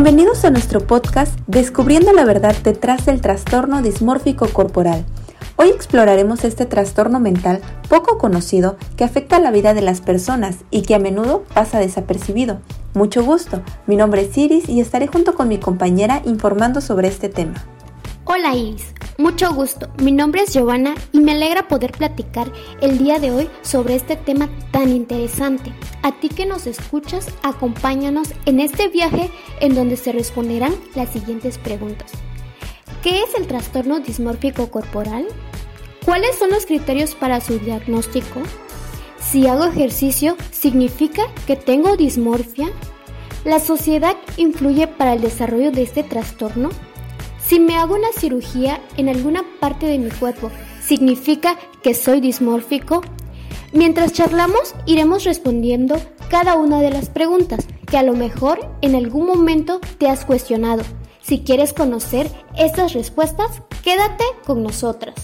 Bienvenidos a nuestro podcast Descubriendo la verdad detrás del trastorno dismórfico corporal. Hoy exploraremos este trastorno mental poco conocido que afecta la vida de las personas y que a menudo pasa desapercibido. Mucho gusto, mi nombre es Iris y estaré junto con mi compañera informando sobre este tema. Hola Iris, mucho gusto. Mi nombre es Giovanna y me alegra poder platicar el día de hoy sobre este tema tan interesante. A ti que nos escuchas, acompáñanos en este viaje en donde se responderán las siguientes preguntas. ¿Qué es el trastorno dismórfico corporal? ¿Cuáles son los criterios para su diagnóstico? Si hago ejercicio, ¿significa que tengo dismorfia? ¿La sociedad influye para el desarrollo de este trastorno? Si me hago una cirugía en alguna parte de mi cuerpo, ¿significa que soy dismórfico? Mientras charlamos, iremos respondiendo cada una de las preguntas que a lo mejor en algún momento te has cuestionado. Si quieres conocer estas respuestas, quédate con nosotras.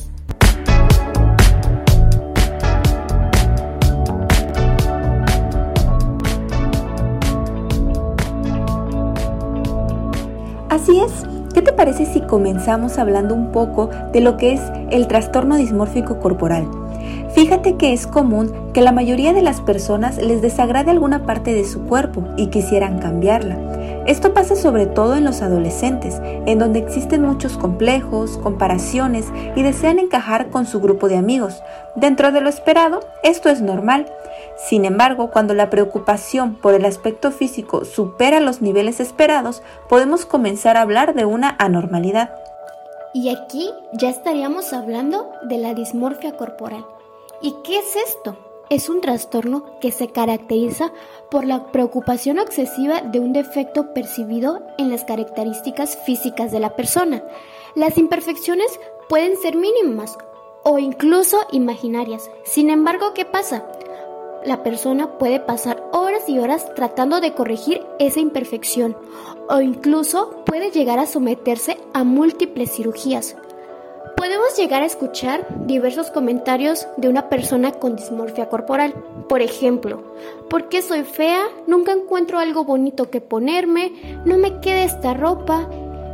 Así es, ¿Qué te parece si comenzamos hablando un poco de lo que es el trastorno dismórfico corporal? Fíjate que es común que la mayoría de las personas les desagrade alguna parte de su cuerpo y quisieran cambiarla. Esto pasa sobre todo en los adolescentes, en donde existen muchos complejos, comparaciones y desean encajar con su grupo de amigos. Dentro de lo esperado, esto es normal. Sin embargo, cuando la preocupación por el aspecto físico supera los niveles esperados, podemos comenzar a hablar de una anormalidad. Y aquí ya estaríamos hablando de la dismorfia corporal. ¿Y qué es esto? Es un trastorno que se caracteriza por la preocupación excesiva de un defecto percibido en las características físicas de la persona. Las imperfecciones pueden ser mínimas o incluso imaginarias. Sin embargo, ¿qué pasa? La persona puede pasar horas y horas tratando de corregir esa imperfección o incluso puede llegar a someterse a múltiples cirugías. Podemos llegar a escuchar diversos comentarios de una persona con dismorfia corporal. Por ejemplo, ¿por qué soy fea? Nunca encuentro algo bonito que ponerme, no me queda esta ropa,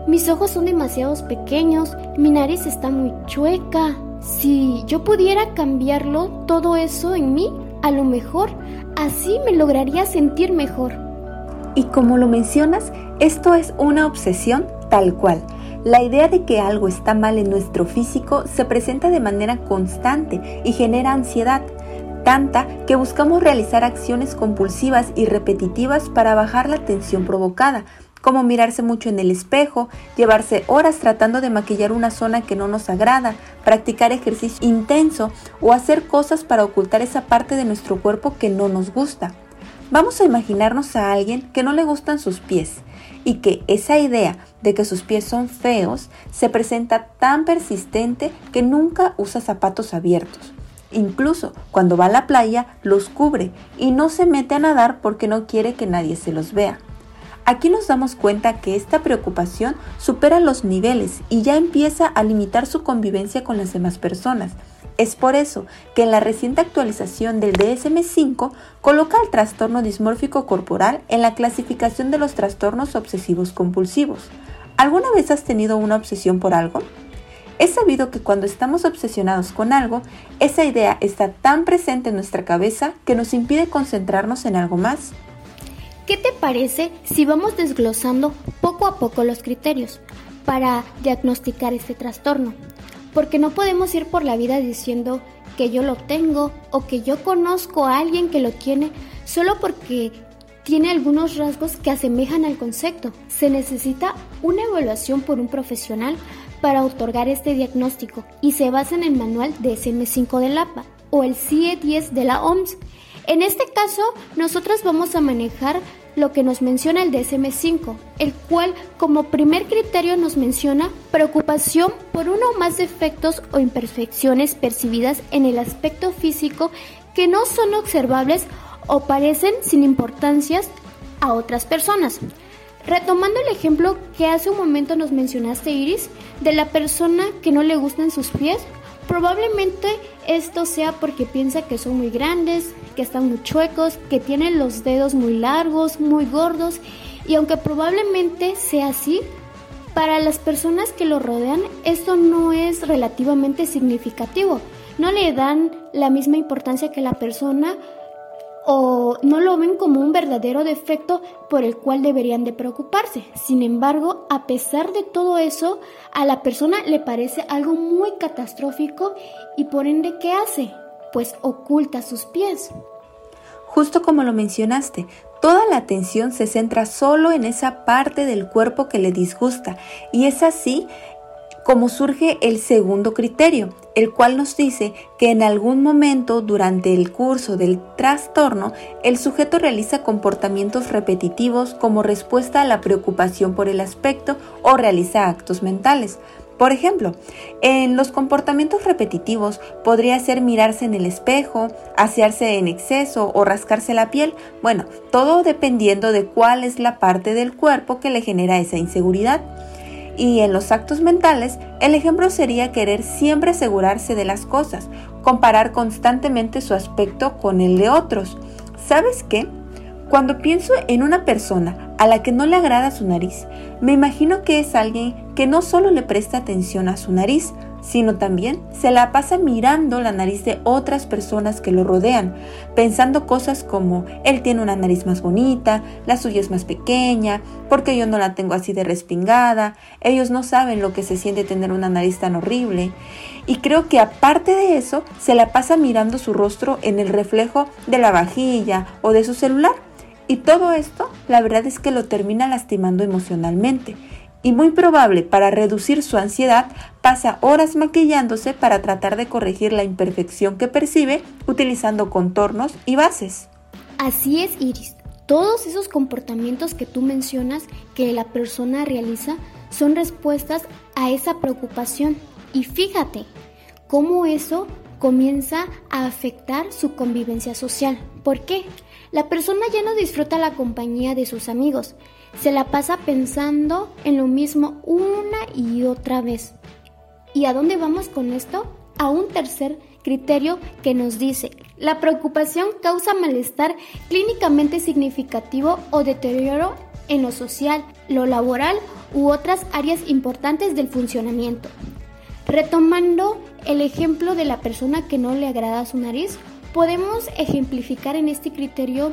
mis ojos son demasiado pequeños, mi nariz está muy chueca. Si yo pudiera cambiarlo, todo eso en mí, a lo mejor así me lograría sentir mejor. Y como lo mencionas, esto es una obsesión tal cual. La idea de que algo está mal en nuestro físico se presenta de manera constante y genera ansiedad, tanta que buscamos realizar acciones compulsivas y repetitivas para bajar la tensión provocada, como mirarse mucho en el espejo, llevarse horas tratando de maquillar una zona que no nos agrada, practicar ejercicio intenso o hacer cosas para ocultar esa parte de nuestro cuerpo que no nos gusta. Vamos a imaginarnos a alguien que no le gustan sus pies y que esa idea de que sus pies son feos se presenta tan persistente que nunca usa zapatos abiertos. Incluso cuando va a la playa los cubre y no se mete a nadar porque no quiere que nadie se los vea. Aquí nos damos cuenta que esta preocupación supera los niveles y ya empieza a limitar su convivencia con las demás personas. Es por eso que en la reciente actualización del DSM5 coloca el trastorno dismórfico corporal en la clasificación de los trastornos obsesivos compulsivos. ¿Alguna vez has tenido una obsesión por algo? Es sabido que cuando estamos obsesionados con algo, esa idea está tan presente en nuestra cabeza que nos impide concentrarnos en algo más. ¿Qué te parece si vamos desglosando poco a poco los criterios para diagnosticar este trastorno? Porque no podemos ir por la vida diciendo que yo lo tengo o que yo conozco a alguien que lo tiene solo porque tiene algunos rasgos que asemejan al concepto. Se necesita una evaluación por un profesional para otorgar este diagnóstico y se basa en el manual de SM5 del APA o el CIE 10 de la OMS. En este caso, nosotros vamos a manejar lo que nos menciona el DSM5, el cual como primer criterio nos menciona preocupación por uno o más defectos o imperfecciones percibidas en el aspecto físico que no son observables o parecen sin importancias a otras personas. Retomando el ejemplo que hace un momento nos mencionaste, Iris, de la persona que no le gustan sus pies, probablemente esto sea porque piensa que son muy grandes, que están muy chuecos, que tienen los dedos muy largos, muy gordos Y aunque probablemente sea así, para las personas que lo rodean esto no es relativamente significativo. No le dan la misma importancia que la persona o no lo ven como un verdadero defecto por el cual deberían de preocuparse. Sin embargo, a pesar de todo eso, a la persona le parece algo muy catastrófico y por ende, ¿qué hace? Pues oculta sus pies. Justo como lo mencionaste, toda la atención se centra solo en esa parte del cuerpo que le disgusta y es así como surge el segundo criterio, el cual nos dice que en algún momento durante el curso del trastorno el sujeto realiza comportamientos repetitivos como respuesta a la preocupación por el aspecto o realiza actos mentales. Por ejemplo, en los comportamientos repetitivos podría ser mirarse en el espejo, asearse en exceso o rascarse la piel, bueno, todo dependiendo de cuál es la parte del cuerpo que le genera esa inseguridad. Y en los actos mentales, el ejemplo sería querer siempre asegurarse de las cosas, comparar constantemente su aspecto con el de otros. ¿Sabes qué? Cuando pienso en una persona a la que no le agrada su nariz, me imagino que es alguien que no solo le presta atención a su nariz, sino también se la pasa mirando la nariz de otras personas que lo rodean, pensando cosas como él tiene una nariz más bonita, la suya es más pequeña, porque yo no la tengo así de respingada, ellos no saben lo que se siente tener una nariz tan horrible. Y creo que aparte de eso, se la pasa mirando su rostro en el reflejo de la vajilla o de su celular. Y todo esto, la verdad es que lo termina lastimando emocionalmente y muy probable para reducir su ansiedad pasa horas maquillándose para tratar de corregir la imperfección que percibe utilizando contornos y bases. Así es, Iris. Todos esos comportamientos que tú mencionas que la persona realiza son respuestas a esa preocupación. Y fíjate cómo eso comienza a afectar su convivencia social. ¿Por qué? La persona ya no disfruta la compañía de sus amigos, se la pasa pensando en lo mismo una y otra vez. ¿Y a dónde vamos con esto? A un tercer criterio que nos dice, la preocupación causa malestar clínicamente significativo o deterioro en lo social, lo laboral u otras áreas importantes del funcionamiento. Retomando el ejemplo de la persona que no le agrada su nariz, podemos ejemplificar en este criterio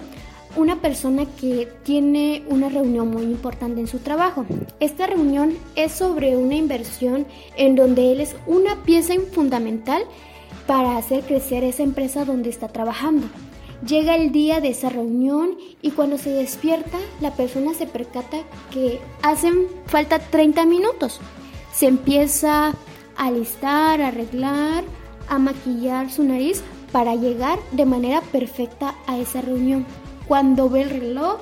una persona que tiene una reunión muy importante en su trabajo. Esta reunión es sobre una inversión en donde él es una pieza fundamental para hacer crecer esa empresa donde está trabajando. Llega el día de esa reunión y cuando se despierta la persona se percata que hacen falta 30 minutos. Se empieza a alistar, a arreglar, a maquillar su nariz para llegar de manera perfecta a esa reunión. Cuando ve el reloj,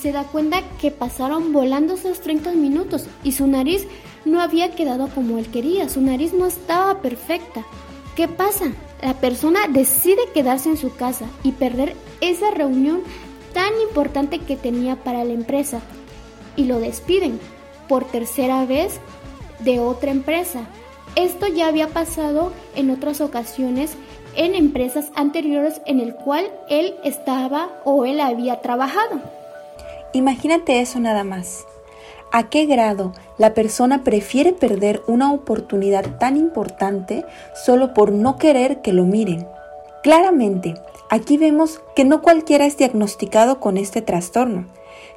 se da cuenta que pasaron volando esos 30 minutos y su nariz no había quedado como él quería, su nariz no estaba perfecta. ¿Qué pasa? La persona decide quedarse en su casa y perder esa reunión tan importante que tenía para la empresa y lo despiden por tercera vez de otra empresa. Esto ya había pasado en otras ocasiones en empresas anteriores en el cual él estaba o él había trabajado. Imagínate eso nada más. ¿A qué grado la persona prefiere perder una oportunidad tan importante solo por no querer que lo miren? Claramente, aquí vemos que no cualquiera es diagnosticado con este trastorno.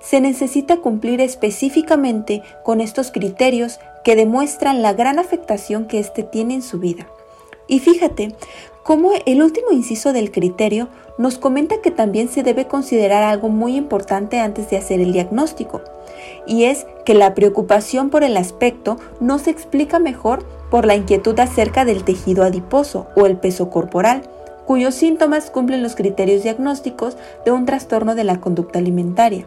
Se necesita cumplir específicamente con estos criterios que demuestran la gran afectación que éste tiene en su vida. Y fíjate, como el último inciso del criterio nos comenta que también se debe considerar algo muy importante antes de hacer el diagnóstico, y es que la preocupación por el aspecto no se explica mejor por la inquietud acerca del tejido adiposo o el peso corporal, cuyos síntomas cumplen los criterios diagnósticos de un trastorno de la conducta alimentaria.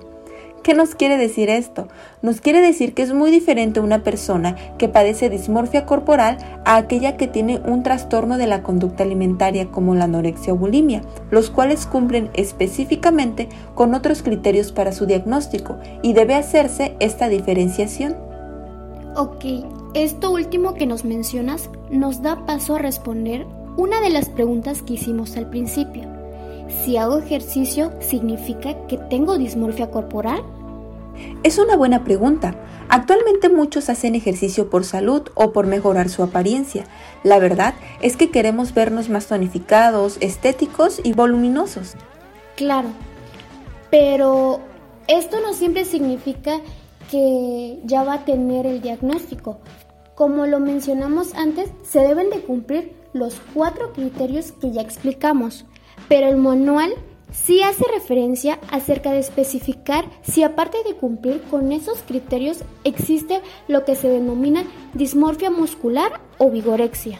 ¿Qué nos quiere decir esto? Nos quiere decir que es muy diferente una persona que padece dismorfia corporal a aquella que tiene un trastorno de la conducta alimentaria como la anorexia o bulimia, los cuales cumplen específicamente con otros criterios para su diagnóstico y debe hacerse esta diferenciación. Ok, esto último que nos mencionas nos da paso a responder una de las preguntas que hicimos al principio. Si hago ejercicio, ¿significa que tengo dismorfia corporal? Es una buena pregunta. Actualmente muchos hacen ejercicio por salud o por mejorar su apariencia. La verdad es que queremos vernos más tonificados, estéticos y voluminosos. Claro, pero esto no siempre significa que ya va a tener el diagnóstico. Como lo mencionamos antes, se deben de cumplir los cuatro criterios que ya explicamos, pero el manual sí hace referencia acerca de especificar si aparte de cumplir con esos criterios existe lo que se denomina dismorfia muscular o vigorexia.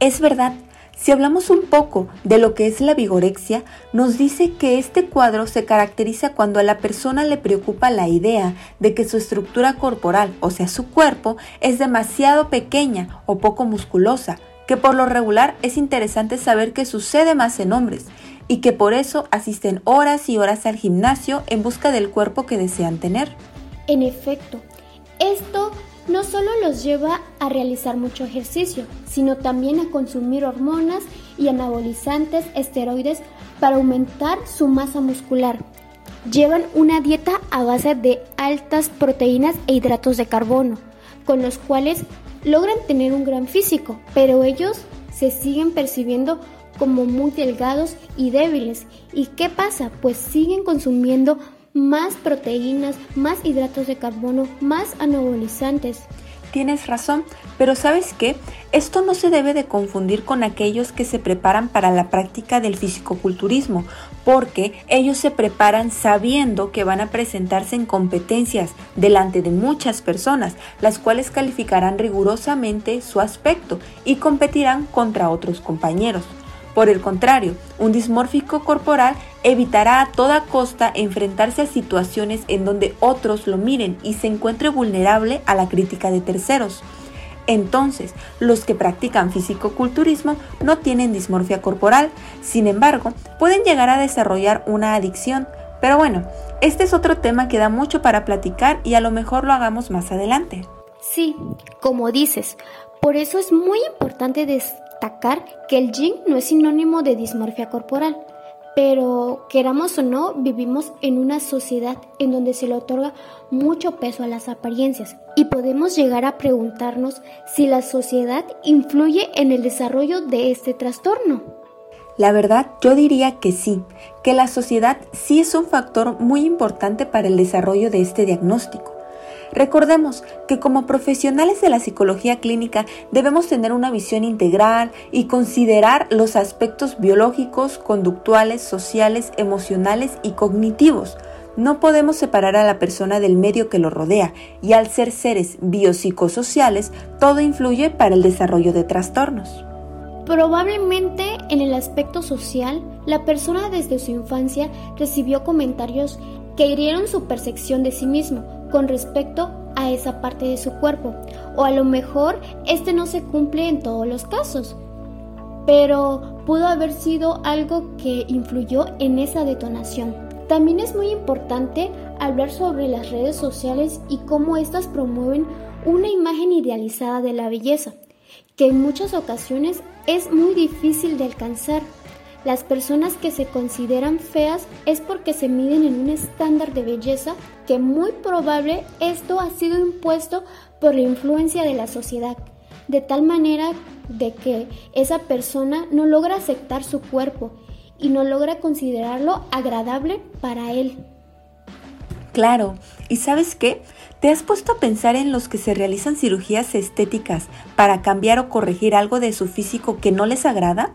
Es verdad, si hablamos un poco de lo que es la vigorexia, nos dice que este cuadro se caracteriza cuando a la persona le preocupa la idea de que su estructura corporal, o sea su cuerpo, es demasiado pequeña o poco musculosa, que por lo regular es interesante saber que sucede más en hombres y que por eso asisten horas y horas al gimnasio en busca del cuerpo que desean tener. En efecto, esto no solo los lleva a realizar mucho ejercicio, sino también a consumir hormonas y anabolizantes, esteroides para aumentar su masa muscular. Llevan una dieta a base de altas proteínas e hidratos de carbono, con los cuales logran tener un gran físico, pero ellos se siguen percibiendo como muy delgados y débiles. ¿Y qué pasa? Pues siguen consumiendo más proteínas, más hidratos de carbono, más anabolizantes. Tienes razón, pero ¿sabes qué? Esto no se debe de confundir con aquellos que se preparan para la práctica del fisicoculturismo, porque ellos se preparan sabiendo que van a presentarse en competencias delante de muchas personas, las cuales calificarán rigurosamente su aspecto y competirán contra otros compañeros. Por el contrario, un dismórfico corporal evitará a toda costa enfrentarse a situaciones en donde otros lo miren y se encuentre vulnerable a la crítica de terceros. Entonces, los que practican fisicoculturismo no tienen dismorfia corporal, sin embargo, pueden llegar a desarrollar una adicción. Pero bueno, este es otro tema que da mucho para platicar y a lo mejor lo hagamos más adelante. Sí, como dices, por eso es muy importante destacar que el yin no es sinónimo de dismorfia corporal, pero queramos o no, vivimos en una sociedad en donde se le otorga mucho peso a las apariencias y podemos llegar a preguntarnos si la sociedad influye en el desarrollo de este trastorno. La verdad, yo diría que sí, que la sociedad sí es un factor muy importante para el desarrollo de este diagnóstico. Recordemos que como profesionales de la psicología clínica debemos tener una visión integral y considerar los aspectos biológicos, conductuales, sociales, emocionales y cognitivos. No podemos separar a la persona del medio que lo rodea y al ser seres biopsicosociales, todo influye para el desarrollo de trastornos. Probablemente en el aspecto social, la persona desde su infancia recibió comentarios que hirieron su percepción de sí mismo, con respecto a esa parte de su cuerpo. O a lo mejor este no se cumple en todos los casos, pero pudo haber sido algo que influyó en esa detonación. También es muy importante hablar sobre las redes sociales y cómo éstas promueven una imagen idealizada de la belleza, que en muchas ocasiones es muy difícil de alcanzar. Las personas que se consideran feas es porque se miden en un estándar de belleza que muy probable esto ha sido impuesto por la influencia de la sociedad, de tal manera de que esa persona no logra aceptar su cuerpo y no logra considerarlo agradable para él. Claro, ¿y sabes qué? ¿Te has puesto a pensar en los que se realizan cirugías estéticas para cambiar o corregir algo de su físico que no les agrada?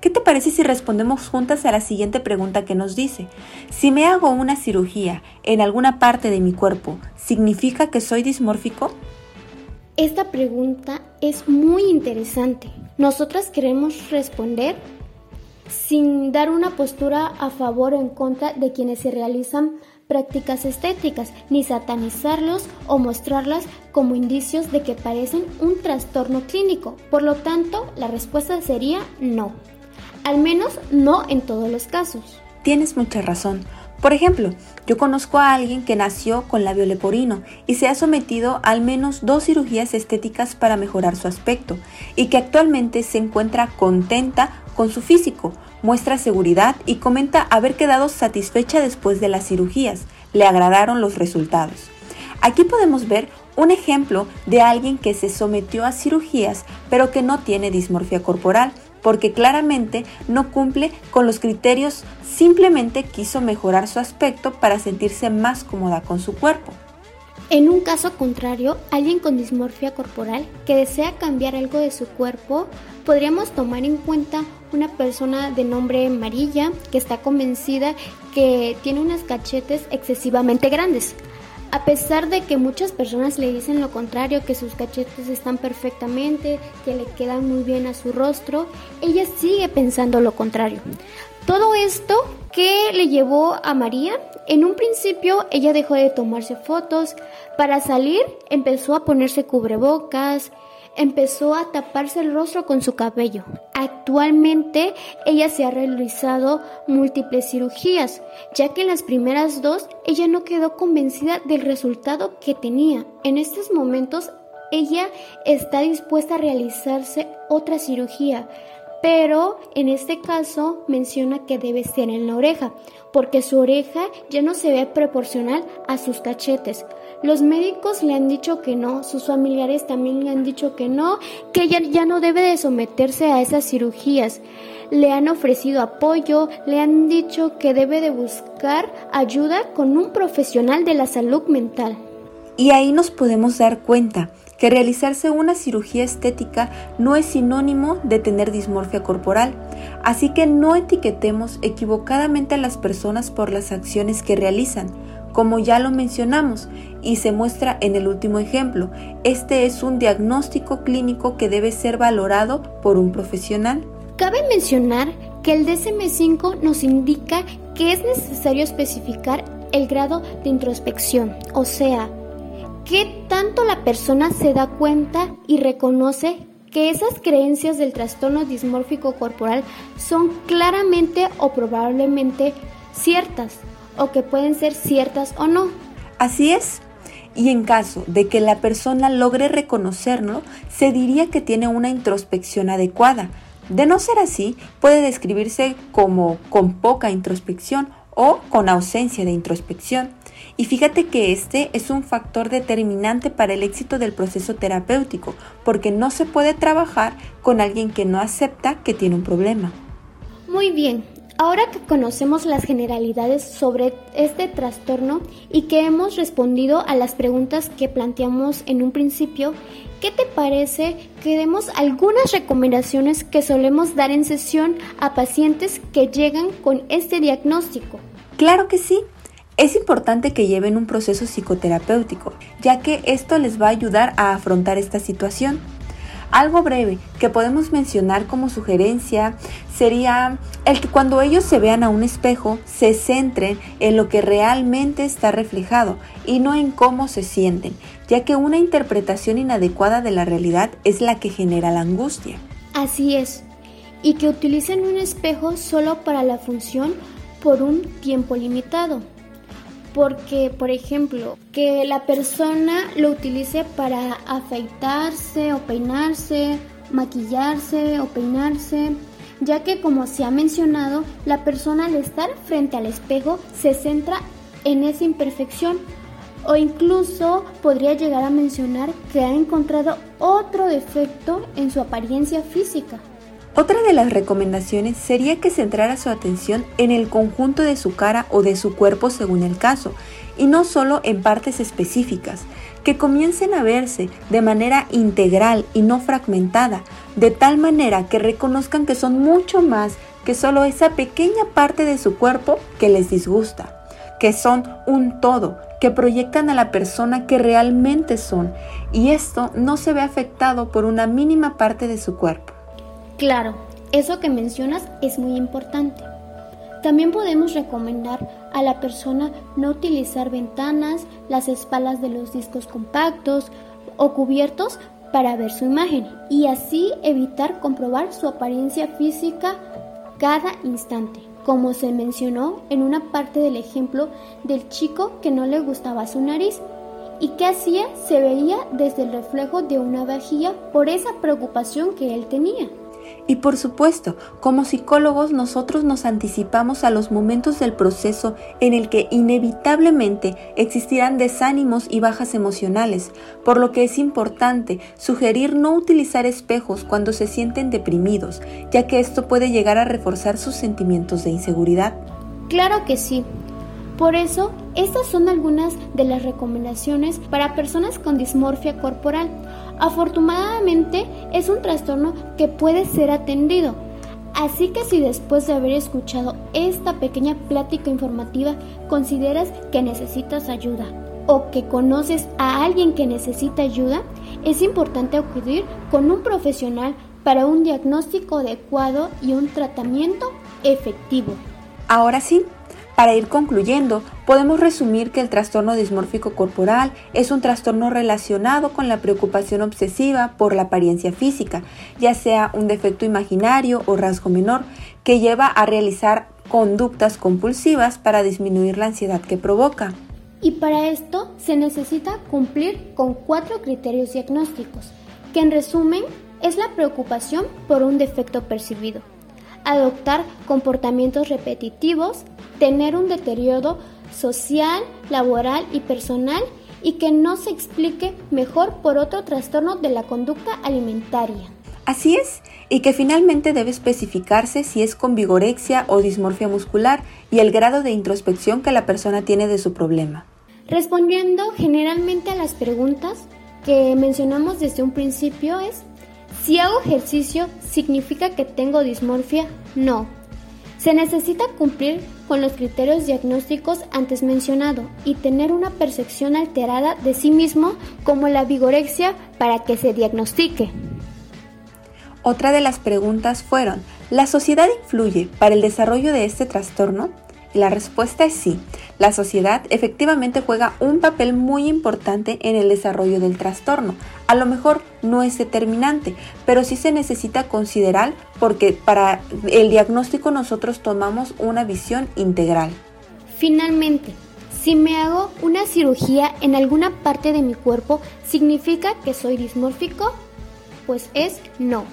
¿Qué te parece si respondemos juntas a la siguiente pregunta que nos dice? Si me hago una cirugía en alguna parte de mi cuerpo, ¿significa que soy dismórfico? Esta pregunta es muy interesante. Nosotras queremos responder sin dar una postura a favor o en contra de quienes se realizan prácticas estéticas, ni satanizarlos o mostrarlas como indicios de que parecen un trastorno clínico. Por lo tanto, la respuesta sería no al menos no en todos los casos. Tienes mucha razón. Por ejemplo, yo conozco a alguien que nació con labio leporino y se ha sometido al menos dos cirugías estéticas para mejorar su aspecto y que actualmente se encuentra contenta con su físico, muestra seguridad y comenta haber quedado satisfecha después de las cirugías. le agradaron los resultados. Aquí podemos ver un ejemplo de alguien que se sometió a cirugías pero que no tiene dismorfia corporal porque claramente no cumple con los criterios, simplemente quiso mejorar su aspecto para sentirse más cómoda con su cuerpo. En un caso contrario, alguien con dismorfia corporal que desea cambiar algo de su cuerpo, podríamos tomar en cuenta una persona de nombre Marilla que está convencida que tiene unas cachetes excesivamente grandes. A pesar de que muchas personas le dicen lo contrario, que sus cachetes están perfectamente, que le quedan muy bien a su rostro, ella sigue pensando lo contrario. Todo esto que le llevó a María, en un principio ella dejó de tomarse fotos, para salir empezó a ponerse cubrebocas, empezó a taparse el rostro con su cabello. Actualmente ella se ha realizado múltiples cirugías, ya que en las primeras dos ella no quedó convencida del resultado que tenía. En estos momentos ella está dispuesta a realizarse otra cirugía, pero en este caso menciona que debe ser en la oreja, porque su oreja ya no se ve proporcional a sus cachetes. Los médicos le han dicho que no, sus familiares también le han dicho que no, que ella ya no debe de someterse a esas cirugías. Le han ofrecido apoyo, le han dicho que debe de buscar ayuda con un profesional de la salud mental. Y ahí nos podemos dar cuenta que realizarse una cirugía estética no es sinónimo de tener dismorfia corporal, así que no etiquetemos equivocadamente a las personas por las acciones que realizan, como ya lo mencionamos y se muestra en el último ejemplo. Este es un diagnóstico clínico que debe ser valorado por un profesional. Cabe mencionar que el DSM5 nos indica que es necesario especificar el grado de introspección, o sea, ¿Qué tanto la persona se da cuenta y reconoce que esas creencias del trastorno dismórfico corporal son claramente o probablemente ciertas o que pueden ser ciertas o no? Así es. Y en caso de que la persona logre reconocerlo, se diría que tiene una introspección adecuada. De no ser así, puede describirse como con poca introspección o con ausencia de introspección. Y fíjate que este es un factor determinante para el éxito del proceso terapéutico, porque no se puede trabajar con alguien que no acepta que tiene un problema. Muy bien, ahora que conocemos las generalidades sobre este trastorno y que hemos respondido a las preguntas que planteamos en un principio, ¿qué te parece que demos algunas recomendaciones que solemos dar en sesión a pacientes que llegan con este diagnóstico? Claro que sí. Es importante que lleven un proceso psicoterapéutico, ya que esto les va a ayudar a afrontar esta situación. Algo breve que podemos mencionar como sugerencia sería el que cuando ellos se vean a un espejo se centren en lo que realmente está reflejado y no en cómo se sienten, ya que una interpretación inadecuada de la realidad es la que genera la angustia. Así es, y que utilicen un espejo solo para la función por un tiempo limitado. Porque, por ejemplo, que la persona lo utilice para afeitarse o peinarse, maquillarse o peinarse, ya que como se ha mencionado, la persona al estar frente al espejo se centra en esa imperfección o incluso podría llegar a mencionar que ha encontrado otro defecto en su apariencia física. Otra de las recomendaciones sería que centrara su atención en el conjunto de su cara o de su cuerpo según el caso, y no solo en partes específicas, que comiencen a verse de manera integral y no fragmentada, de tal manera que reconozcan que son mucho más que solo esa pequeña parte de su cuerpo que les disgusta, que son un todo, que proyectan a la persona que realmente son, y esto no se ve afectado por una mínima parte de su cuerpo. Claro, eso que mencionas es muy importante. También podemos recomendar a la persona no utilizar ventanas, las espaldas de los discos compactos o cubiertos para ver su imagen y así evitar comprobar su apariencia física cada instante, como se mencionó en una parte del ejemplo del chico que no le gustaba su nariz y que hacía se veía desde el reflejo de una vajilla por esa preocupación que él tenía. Y por supuesto, como psicólogos nosotros nos anticipamos a los momentos del proceso en el que inevitablemente existirán desánimos y bajas emocionales, por lo que es importante sugerir no utilizar espejos cuando se sienten deprimidos, ya que esto puede llegar a reforzar sus sentimientos de inseguridad. Claro que sí. Por eso, estas son algunas de las recomendaciones para personas con dismorfia corporal. Afortunadamente, es un trastorno que puede ser atendido. Así que si después de haber escuchado esta pequeña plática informativa consideras que necesitas ayuda o que conoces a alguien que necesita ayuda, es importante acudir con un profesional para un diagnóstico adecuado y un tratamiento efectivo. Ahora sí, para ir concluyendo, podemos resumir que el trastorno dismórfico corporal es un trastorno relacionado con la preocupación obsesiva por la apariencia física, ya sea un defecto imaginario o rasgo menor, que lleva a realizar conductas compulsivas para disminuir la ansiedad que provoca. Y para esto se necesita cumplir con cuatro criterios diagnósticos, que en resumen es la preocupación por un defecto percibido, adoptar comportamientos repetitivos, tener un deterioro social, laboral y personal y que no se explique mejor por otro trastorno de la conducta alimentaria. Así es, y que finalmente debe especificarse si es con vigorexia o dismorfia muscular y el grado de introspección que la persona tiene de su problema. Respondiendo generalmente a las preguntas que mencionamos desde un principio es, si hago ejercicio, ¿significa que tengo dismorfia? No. Se necesita cumplir con los criterios diagnósticos antes mencionados y tener una percepción alterada de sí mismo como la vigorexia para que se diagnostique. Otra de las preguntas fueron, ¿la sociedad influye para el desarrollo de este trastorno? La respuesta es sí. La sociedad efectivamente juega un papel muy importante en el desarrollo del trastorno. A lo mejor no es determinante, pero sí se necesita considerar porque para el diagnóstico nosotros tomamos una visión integral. Finalmente, si me hago una cirugía en alguna parte de mi cuerpo, ¿significa que soy dismórfico? Pues es no.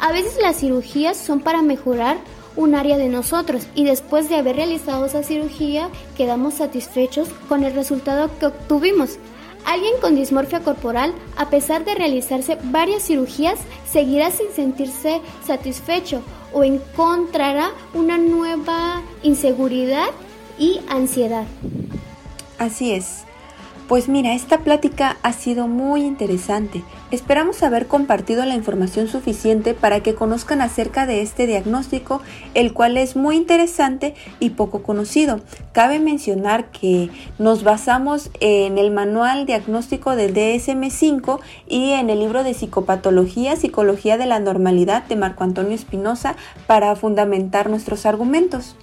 A veces las cirugías son para mejorar un área de nosotros y después de haber realizado esa cirugía quedamos satisfechos con el resultado que obtuvimos. Alguien con dismorfia corporal, a pesar de realizarse varias cirugías, seguirá sin sentirse satisfecho o encontrará una nueva inseguridad y ansiedad. Así es. Pues mira, esta plática ha sido muy interesante. Esperamos haber compartido la información suficiente para que conozcan acerca de este diagnóstico, el cual es muy interesante y poco conocido. Cabe mencionar que nos basamos en el manual diagnóstico del DSM5 y en el libro de psicopatología, psicología de la normalidad de Marco Antonio Espinosa para fundamentar nuestros argumentos.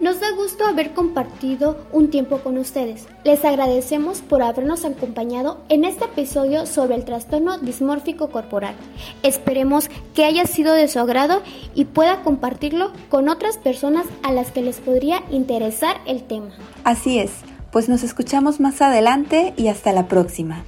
Nos da gusto haber compartido un tiempo con ustedes. Les agradecemos por habernos acompañado en este episodio sobre el trastorno dismórfico corporal. Esperemos que haya sido de su agrado y pueda compartirlo con otras personas a las que les podría interesar el tema. Así es, pues nos escuchamos más adelante y hasta la próxima.